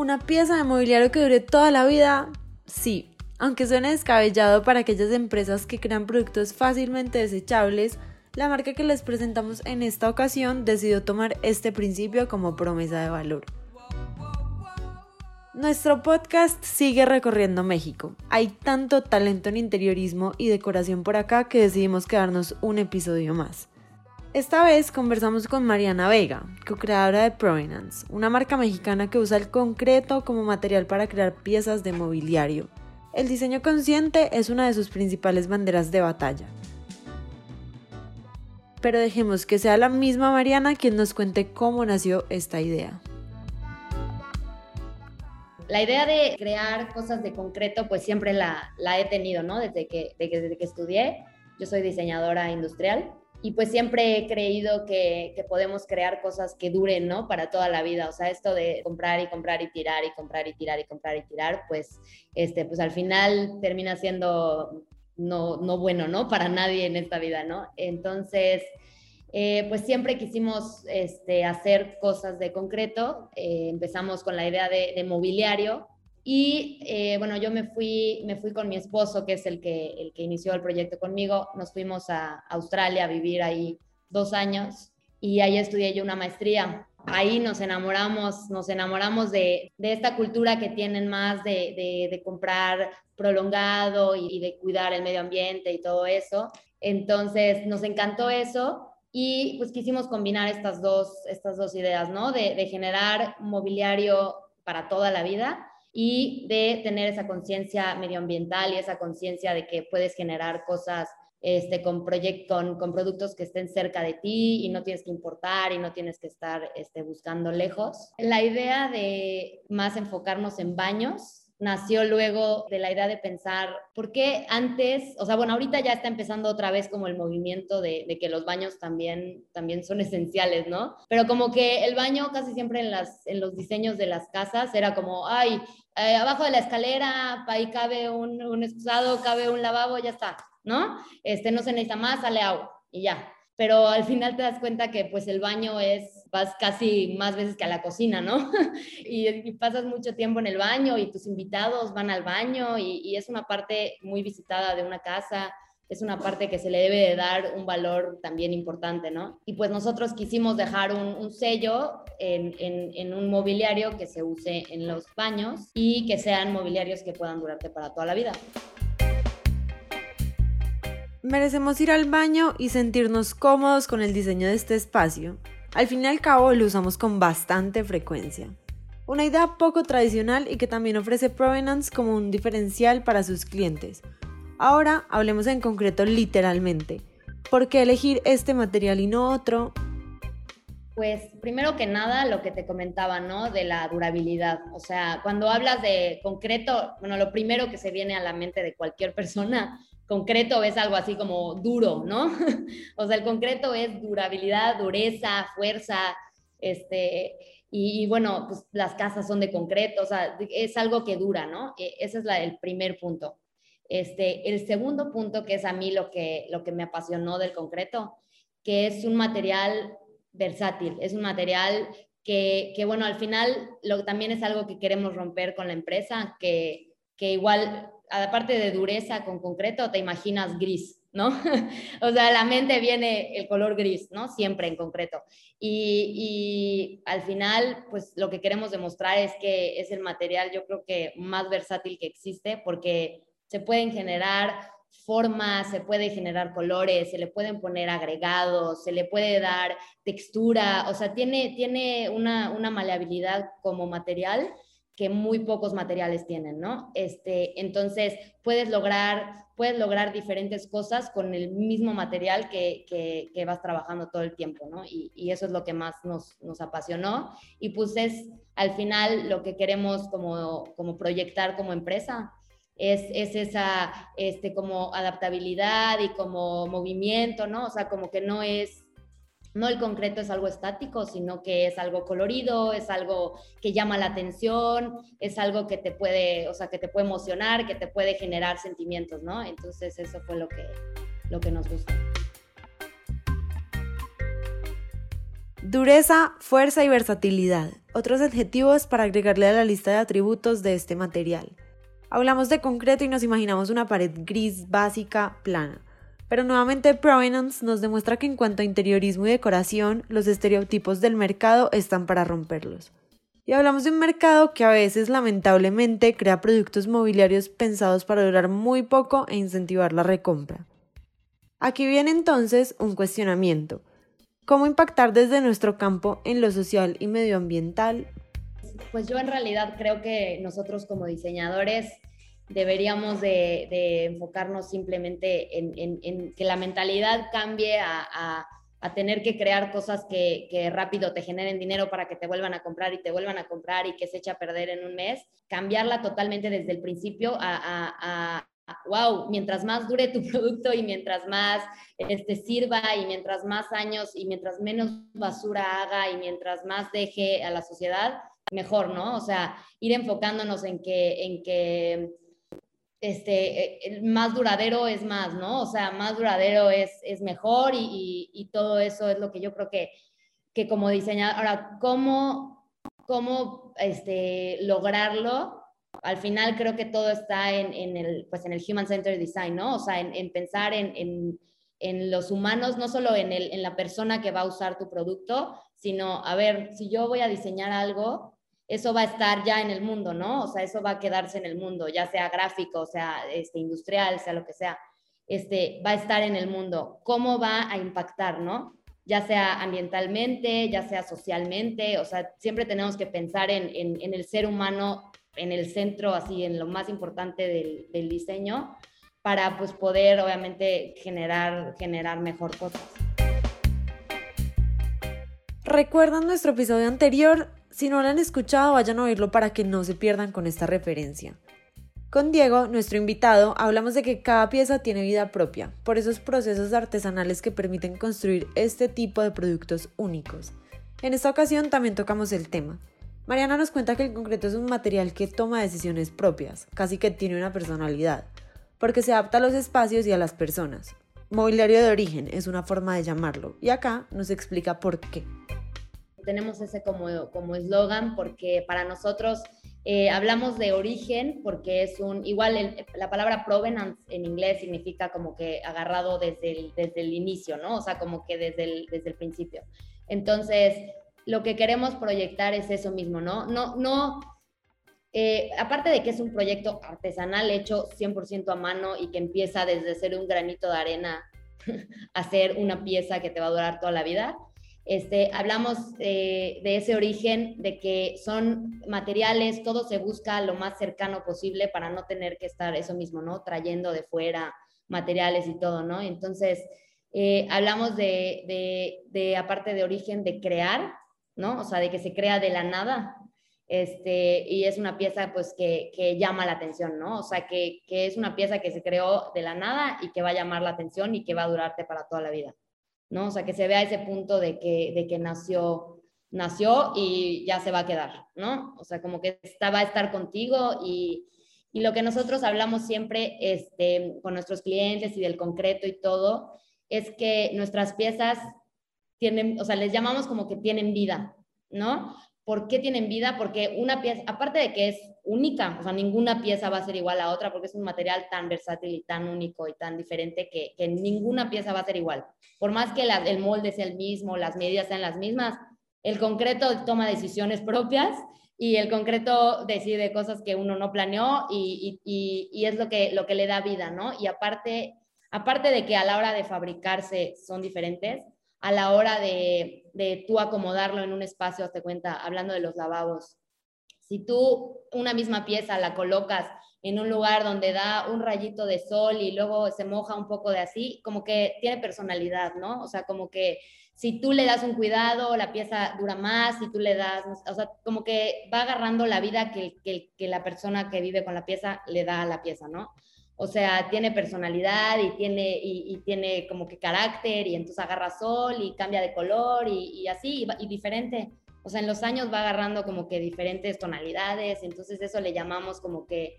¿Una pieza de mobiliario que dure toda la vida? Sí, aunque suene descabellado para aquellas empresas que crean productos fácilmente desechables, la marca que les presentamos en esta ocasión decidió tomar este principio como promesa de valor. Nuestro podcast sigue recorriendo México. Hay tanto talento en interiorismo y decoración por acá que decidimos quedarnos un episodio más. Esta vez conversamos con Mariana Vega, co-creadora de Provenance, una marca mexicana que usa el concreto como material para crear piezas de mobiliario. El diseño consciente es una de sus principales banderas de batalla. Pero dejemos que sea la misma Mariana quien nos cuente cómo nació esta idea. La idea de crear cosas de concreto, pues siempre la, he tenido, ¿no? Desde que, desde que estudié. Yo soy diseñadora industrial y pues siempre he creído que, que, podemos crear cosas que duren, ¿no? Para toda la vida. O sea, esto de comprar y comprar y tirar y comprar y tirar y comprar y tirar, pues, este, pues al final termina siendo no, no bueno, ¿no? Para nadie en esta vida, ¿no? Entonces, eh, pues siempre quisimos este, hacer cosas de concreto. Eh, empezamos con la idea de, de mobiliario y eh, bueno, yo me fui, me fui con mi esposo, que es el que, el que inició el proyecto conmigo. Nos fuimos a Australia a vivir ahí dos años y ahí estudié yo una maestría. Ahí nos enamoramos, nos enamoramos de, de esta cultura que tienen más de, de, de comprar prolongado y, y de cuidar el medio ambiente y todo eso. Entonces nos encantó eso y pues quisimos combinar estas dos, estas dos ideas, ¿no? De, de generar mobiliario para toda la vida y de tener esa conciencia medioambiental y esa conciencia de que puedes generar cosas este, con, con, con, productos que estén cerca de ti y no tienes que importar y no tienes que estar este, buscando lejos. La idea de más enfocarnos en baños nació luego de la idea de pensar, ¿por qué antes, o sea, bueno, ahorita ya está empezando otra vez como el movimiento de, que los baños también, también son esenciales, ¿no? Pero como que el baño casi siempre en, las, en los diseños de las casas era como, ay, eh, abajo de la escalera, ahí cabe un, un excusado, cabe un lavabo, ya está, ¿no? Este, no se necesita más, sale agua y ya. Pero al final te das cuenta que pues el baño es vas casi más veces que a la cocina, ¿no? y, pasas mucho tiempo en el baño y tus invitados van al baño y, es una parte muy visitada de una casa, es una parte que se le debe de dar un valor también importante, ¿no? Y pues nosotros quisimos dejar un, sello en, en, un mobiliario que se use en los baños y que sean mobiliarios que puedan durarte para toda la vida. Merecemos ir al baño y sentirnos cómodos con el diseño de este espacio. Al fin y al cabo lo usamos con bastante frecuencia. Una idea poco tradicional y que también ofrece Provenance como un diferencial para sus clientes. Ahora hablemos en concreto literalmente. ¿Por qué elegir este material y no otro? Pues primero que nada lo que te comentaba, ¿no? De la durabilidad. O sea, cuando hablas de concreto, bueno, lo primero que se viene a la mente de cualquier persona concreto es algo así como duro, ¿no? o sea, el concreto es durabilidad, dureza, fuerza, este, y, bueno, pues las casas son de concreto, o sea, es algo que dura, ¿no? E, ese es el primer punto. Este, el segundo punto, que es a mí lo que, lo que me apasionó del concreto, que es un material versátil, es un material que, que bueno, al final lo, también es algo que queremos romper con la empresa, que, que igual aparte de dureza con concreto, te imaginas gris, ¿no? o sea, la mente viene el color gris, ¿no? Siempre en concreto. Y, al final, pues lo que queremos demostrar es que es el material, yo creo que más versátil que existe, porque se pueden generar formas, se puede generar colores, se le pueden poner agregados, se le puede dar textura, o sea, tiene, tiene una, una maleabilidad como material que muy pocos materiales tienen, ¿no? Este, entonces, puedes lograr, puedes lograr diferentes cosas con el mismo material que, que, vas trabajando todo el tiempo, ¿no? Y, y, eso es lo que más nos, nos apasionó. Y pues es al final lo que queremos como, como proyectar como empresa, es, es, esa este, como adaptabilidad y como movimiento, ¿no? O sea, como que no es no el concreto es algo estático, sino que es algo colorido, es algo que llama la atención, es algo que te puede, o sea, que te puede emocionar, que te puede generar sentimientos, ¿no? Entonces eso fue lo que, lo que nos gustó. Dureza, fuerza y versatilidad, otros adjetivos para agregarle a la lista de atributos de este material. Hablamos de concreto y nos imaginamos una pared gris básica, plana. Pero nuevamente Provenance nos demuestra que en cuanto a interiorismo y decoración, los estereotipos del mercado están para romperlos. Y hablamos de un mercado que a veces lamentablemente crea productos mobiliarios pensados para durar muy poco e incentivar la recompra. Aquí viene entonces un cuestionamiento. ¿Cómo impactar desde nuestro campo en lo social y medioambiental? Pues yo en realidad creo que nosotros como diseñadores deberíamos de, enfocarnos simplemente en, que la mentalidad cambie a a tener que crear cosas que, rápido te generen dinero para que te vuelvan a comprar y te vuelvan a comprar y que se eche a perder en un mes, cambiarla totalmente desde el principio a, wow, mientras más dure tu producto y mientras más este, sirva y mientras más años y mientras menos basura haga y mientras más deje a la sociedad, mejor, ¿no? O sea, ir enfocándonos en que, en que este, eh, más duradero es más, ¿no? O sea, más duradero es, es mejor y, y, todo eso es lo que yo creo que, que como diseñador, ahora, ¿cómo, cómo este, lograrlo? Al final creo que todo está en, en, el, pues en el Human Centered Design, ¿no? O sea, en, en pensar en, en, los humanos, no solo en, el, en la persona que va a usar tu producto, sino, a ver, si yo voy a diseñar algo, eso va a estar ya en el mundo, ¿no? O sea, eso va a quedarse en el mundo, ya sea gráfico, sea este, industrial, sea lo que sea, este, va a estar en el mundo. ¿Cómo va a impactar, no? Ya sea ambientalmente, ya sea socialmente, o sea, siempre tenemos que pensar en, el ser humano en el centro, así, en lo más importante del, del diseño, para pues poder obviamente generar, generar mejor cosas. ¿Recuerdan nuestro episodio anterior? Si no lo han escuchado, vayan a oírlo para que no se pierdan con esta referencia. Con Diego, nuestro invitado, hablamos de que cada pieza tiene vida propia, por esos procesos artesanales que permiten construir este tipo de productos únicos. En esta ocasión también tocamos el tema. Mariana nos cuenta que el concreto es un material que toma decisiones propias, casi que tiene una personalidad, porque se adapta a los espacios y a las personas. Mobiliario de origen es una forma de llamarlo, y acá nos explica por qué tenemos ese como como eslogan porque para nosotros eh, hablamos de origen porque es un, igual la palabra provenance en inglés significa como que agarrado desde el, desde el inicio, ¿no? O sea, como que desde el, desde el principio. Entonces, lo que queremos proyectar es eso mismo, ¿no? No, no, eh, aparte de que es un proyecto artesanal hecho 100% a mano y que empieza desde ser un granito de arena a ser una pieza que te va a durar toda la vida, este, hablamos eh, de ese origen, de que son materiales, todo se busca lo más cercano posible para no tener que estar eso mismo, ¿no? Trayendo de fuera materiales y todo, ¿no? Entonces, eh, hablamos de, de, aparte de origen, de crear, ¿no? O sea, de que se crea de la nada, este, y es una pieza pues que, que, llama la atención, ¿no? O sea, que, que es una pieza que se creó de la nada y que va a llamar la atención y que va a durarte para toda la vida. ¿No? O sea, que se vea ese punto de que, de que nació, nació y ya se va a quedar, ¿no? O sea, como que está, va a estar contigo y, y lo que nosotros hablamos siempre este, con nuestros clientes y del concreto y todo, es que nuestras piezas tienen, o sea, les llamamos como que tienen vida, ¿no? ¿Por qué tienen vida? Porque una pieza, aparte de que es única, o sea, ninguna pieza va a ser igual a otra porque es un material tan versátil y tan único y tan diferente que, ninguna pieza va a ser igual. Por más que el molde sea el mismo, las medidas sean las mismas, el concreto toma decisiones propias y el concreto decide cosas que uno no planeó y, es lo que, lo que le da vida, ¿no? Y aparte, aparte de que a la hora de fabricarse son diferentes, a la hora de, de tú acomodarlo en un espacio, hazte cuenta, hablando de los lavabos. Si tú una misma pieza la colocas en un lugar donde da un rayito de sol y luego se moja un poco de así, como que tiene personalidad, ¿no? O sea, como que si tú le das un cuidado, la pieza dura más, si tú le das, o sea, como que va agarrando la vida que, que, que la persona que vive con la pieza le da a la pieza, ¿no? O sea, tiene personalidad y tiene, y, tiene como que carácter y entonces agarra sol y cambia de color y, así, y, diferente. O sea, en los años va agarrando como que diferentes tonalidades, entonces eso le llamamos como que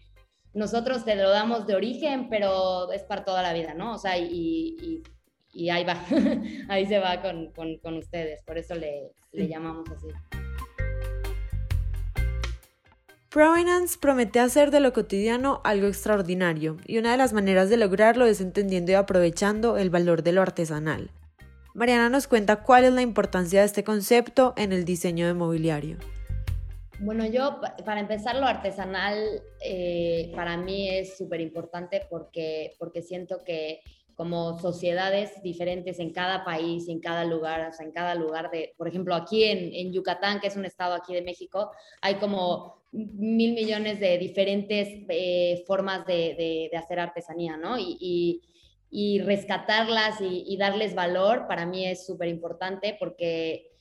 nosotros te lo damos de origen, pero es para toda la vida, ¿no? O sea, y, ahí va, ahí se va con, con, ustedes, por eso le, le llamamos así. Provenance promete hacer de lo cotidiano algo extraordinario, y una de las maneras de lograrlo es entendiendo y aprovechando el valor de lo artesanal. Mariana nos cuenta cuál es la importancia de este concepto en el diseño de mobiliario. Bueno, yo para empezar lo artesanal eh, para mí es súper importante porque, porque siento que como sociedades diferentes en cada país, en cada lugar, o sea, en cada lugar de, por ejemplo, aquí en, en Yucatán, que es un estado aquí de México, hay como mil millones de diferentes eh, formas de, de, hacer artesanía, ¿no? Y, y, rescatarlas y, darles valor para mí es súper importante porque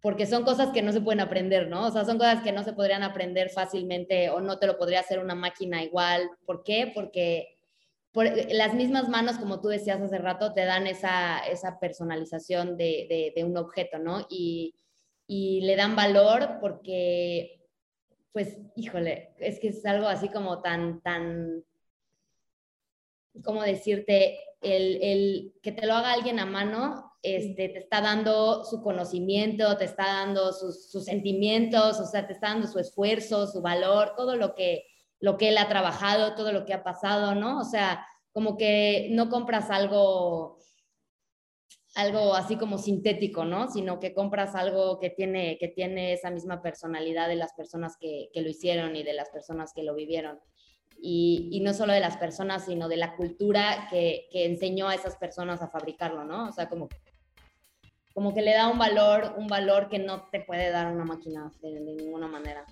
porque son cosas que no se pueden aprender, ¿no? O sea, son cosas que no se podrían aprender fácilmente o no te lo podría hacer una máquina igual. ¿Por qué? Porque las mismas manos, como tú decías hace rato, te dan esa, esa personalización de, de, un objeto, ¿no? Y, y, le dan valor porque, pues, híjole, es que es algo así como tan, tan, ¿cómo decirte? El, el que te lo haga alguien a mano, este, te está dando su conocimiento, te está dando sus, sus sentimientos, o sea, te está dando su esfuerzo, su valor, todo lo que lo que él ha trabajado, todo lo que ha pasado, ¿no? O sea, como que no compras algo algo así como sintético, ¿no? Sino que compras algo que tiene, que tiene esa misma personalidad de las personas que, lo hicieron y de las personas que lo vivieron. Y, y, no solo de las personas, sino de la cultura que, que, enseñó a esas personas a fabricarlo, ¿no? O sea, como, como que le da un valor, un valor que no te puede dar una máquina de ninguna manera.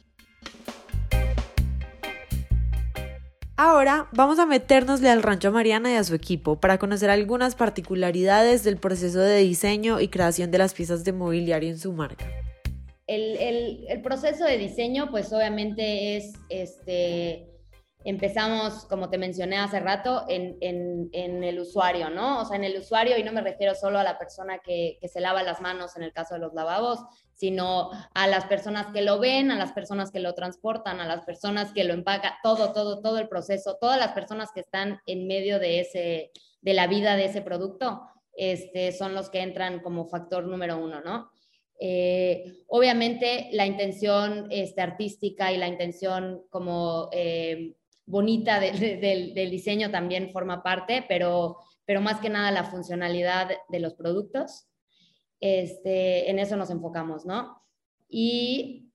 Ahora vamos a meternosle al rancho Mariana y a su equipo para conocer algunas particularidades del proceso de diseño y creación de las piezas de mobiliario en su marca. El, el, el proceso de diseño, pues obviamente es este, empezamos, como te mencioné hace rato, en, en, el usuario, ¿no? O sea, en el usuario, y no me refiero solo a la persona que, que, se lava las manos en el caso de los lavabos, sino a las personas que lo ven, a las personas que lo transportan, a las personas que lo empacan, todo, todo, todo el proceso, todas las personas que están en medio de, ese, de la vida de ese producto, este, son los que entran como factor número uno, ¿no? Eh, obviamente la intención este, artística y la intención como eh, bonita del diseño también forma parte, pero, pero más que nada la funcionalidad de los productos. Este, en eso nos enfocamos, ¿no? Y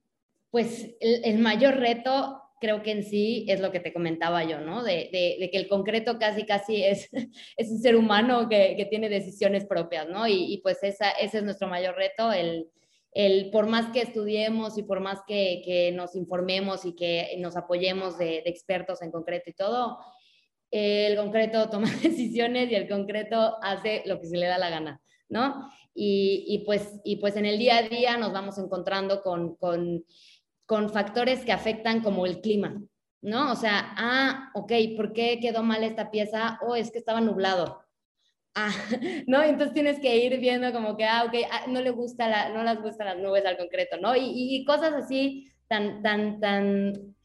pues el, mayor reto creo que en sí es lo que te comentaba yo, ¿no? De, que el concreto casi, casi es, es un ser humano que, tiene decisiones propias, ¿no? Y, pues esa, ese es nuestro mayor reto, el, el, por más que estudiemos y por más que, nos informemos y que nos apoyemos de, expertos en concreto y todo, el concreto toma decisiones y el concreto hace lo que se le da la gana, ¿no? Y, pues, y pues en el día a día nos vamos encontrando con, con, con factores que afectan como el clima, ¿no? O sea, ah, ok, ¿por qué quedó mal esta pieza? O oh, es que estaba nublado ah, ¿no? Entonces tienes que ir viendo como que, ah, ok, ah, no le gusta la, no les gustan las nubes al concreto, ¿no? Y, cosas así tan, tan, tan,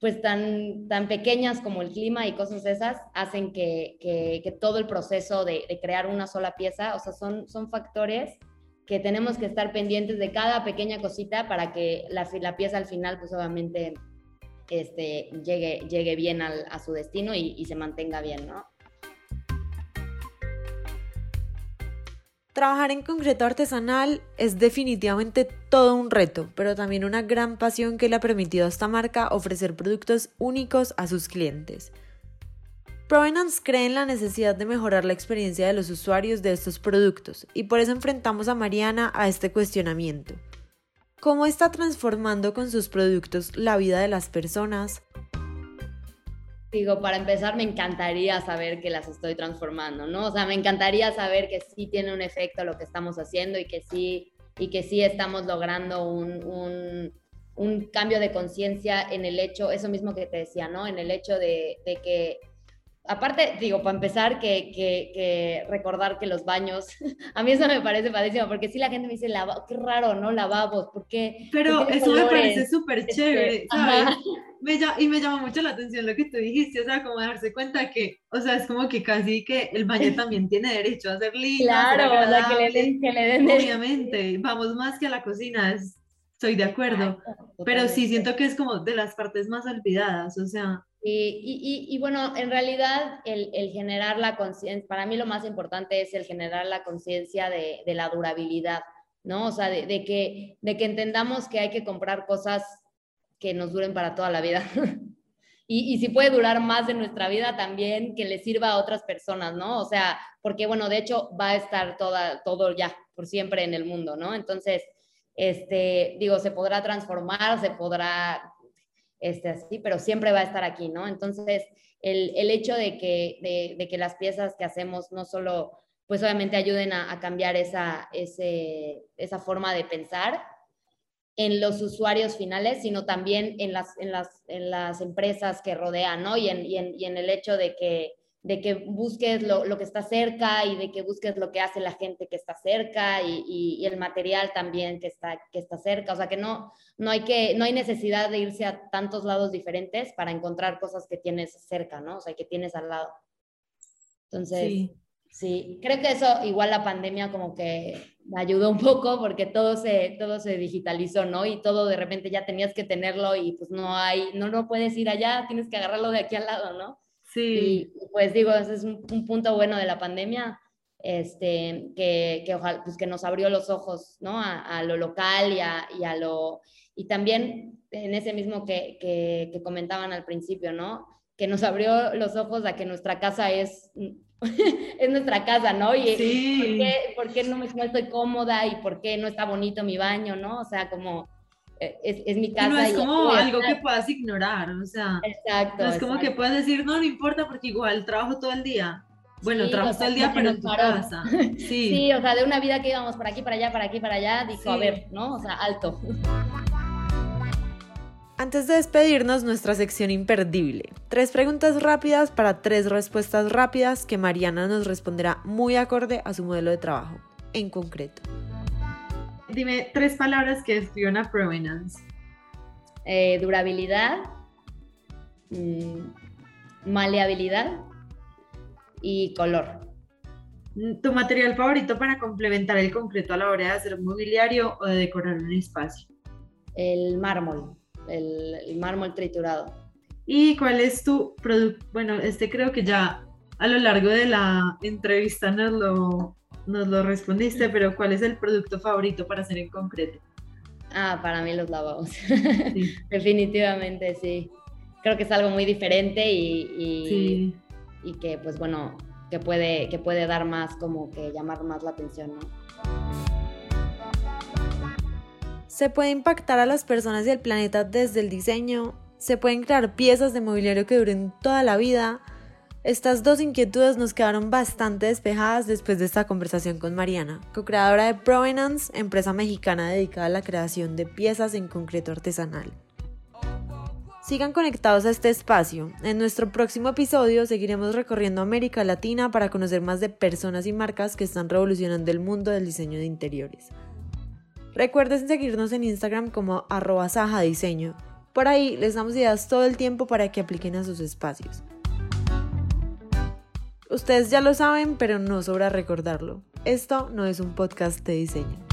pues tan, tan pequeñas como el clima y cosas esas hacen que, que, todo el proceso de, crear una sola pieza, o sea, son, son factores que tenemos que estar pendientes de cada pequeña cosita para que la, la pieza al final, pues obviamente, este, llegue, llegue bien al, a su destino y, y se mantenga bien, ¿no? Trabajar en concreto artesanal es definitivamente todo un reto, pero también una gran pasión que le ha permitido a esta marca ofrecer productos únicos a sus clientes. Provenance cree en la necesidad de mejorar la experiencia de los usuarios de estos productos y por eso enfrentamos a Mariana a este cuestionamiento. ¿Cómo está transformando con sus productos la vida de las personas? Digo, para empezar, me encantaría saber que las estoy transformando, ¿no? O sea, me encantaría saber que sí tiene un efecto lo que estamos haciendo y que sí, y que sí estamos logrando un, cambio de conciencia en el hecho, eso mismo que te decía, ¿no? En el hecho de, que aparte, digo, para empezar, que, que, recordar que los baños, a mí eso me parece padrísimo, porque si la gente me dice, qué raro, ¿no? Lavabos, ¿por qué? Pero eso me parece súper este, chévere, ¿sabes? y me llama mucho la atención lo que tú dijiste, o sea, como darse cuenta que, o sea, es como que casi que el baño también tiene derecho a ser lindo. Claro, o sea, que le den, que le den Obviamente, vamos más que a la cocina, estoy de acuerdo, pero sí siento que es como de las partes más olvidadas, o sea y, y, bueno, en realidad el, generar la conciencia, para mí lo más importante es el generar la conciencia de, de, la durabilidad, ¿no? O sea, de, de, que, de que entendamos que hay que comprar cosas que nos duren para toda la vida. y, y si puede durar más de nuestra vida también, que le sirva a otras personas, ¿no? O sea, porque bueno, de hecho va a estar toda, todo ya, por siempre en el mundo, ¿no? Entonces, este, digo, se podrá transformar, se podrá este, así, pero siempre va a estar aquí, ¿no? Entonces, el, el hecho de que, de, de, que las piezas que hacemos no solo, pues obviamente ayuden a, cambiar esa, ese, esa forma de pensar en los usuarios finales, sino también en las, en las, en las empresas que rodean, ¿no? Y en, y en, y en el hecho de que de que busques lo, lo, que está cerca y de que busques lo que hace la gente que está cerca y, y, el material también que está, que está cerca. O sea, que no, no, hay que no hay necesidad de irse a tantos lados diferentes para encontrar cosas que tienes cerca, ¿no? O sea, que tienes al lado. Entonces, sí, sí creo que eso igual la pandemia como que me ayudó un poco porque todo se, todo se digitalizó, ¿no? Y todo de repente ya tenías que tenerlo y pues no hay, no lo puedes ir allá, tienes que agarrarlo de aquí al lado, ¿no? Sí. Y pues digo, ese es un, punto bueno de la pandemia, este, que, que, ojalá, pues que nos abrió los ojos, ¿no? A, lo local y a, y a, lo... Y también en ese mismo que, que, que, comentaban al principio, ¿no? Que nos abrió los ojos a que nuestra casa es, es nuestra casa, ¿no? Y sí. ¿por, qué, ¿por qué, no, me, no estoy cómoda y por qué no está bonito mi baño, ¿no? O sea, como eh, es, mi casa. no es como algo que puedas ignorar, o sea, exacto, no es como que puedas decir, no, no importa porque igual trabajo todo el día. Bueno, trabajo todo el día, pero en tu casa. Sí. sí, o sea, de una vida que íbamos por aquí, para allá, para aquí, para allá, dijo, a ver, ¿no? O sea, alto. Antes de despedirnos, nuestra sección imperdible. Tres preguntas rápidas para tres respuestas rápidas que Mariana nos responderá muy acorde a su modelo de trabajo, en concreto. Dime tres palabras que describan a Provenance. Eh, durabilidad, mm, maleabilidad y color. Mm, ¿Tu material favorito para complementar el concreto a la hora de hacer mobiliario o de decorar un espacio? El mármol, el, el mármol triturado. ¿Y cuál es tu producto? Bueno, este creo que ya a lo largo de la entrevista nos lo nos lo respondiste, pero ¿cuál es el producto favorito para hacer en concreto? Ah, para mí los lavabos. Definitivamente, sí. Creo que es algo muy diferente y, y, que, pues bueno, que puede, que puede dar más, como que llamar más la atención, ¿no? Se puede impactar a las personas y al planeta desde el diseño. Se pueden crear piezas de mobiliario que duren toda la vida estas dos inquietudes nos quedaron bastante despejadas después de esta conversación con Mariana, co-creadora de Provenance, empresa mexicana dedicada a la creación de piezas en concreto artesanal. Sigan conectados a este espacio. En nuestro próximo episodio seguiremos recorriendo América Latina para conocer más de personas y marcas que están revolucionando el mundo del diseño de interiores. Recuerden seguirnos en Instagram como arroba diseño. Por ahí les damos ideas todo el tiempo para que apliquen a sus espacios. Ustedes ya lo saben, pero no sobra recordarlo. Esto no es un podcast de diseño.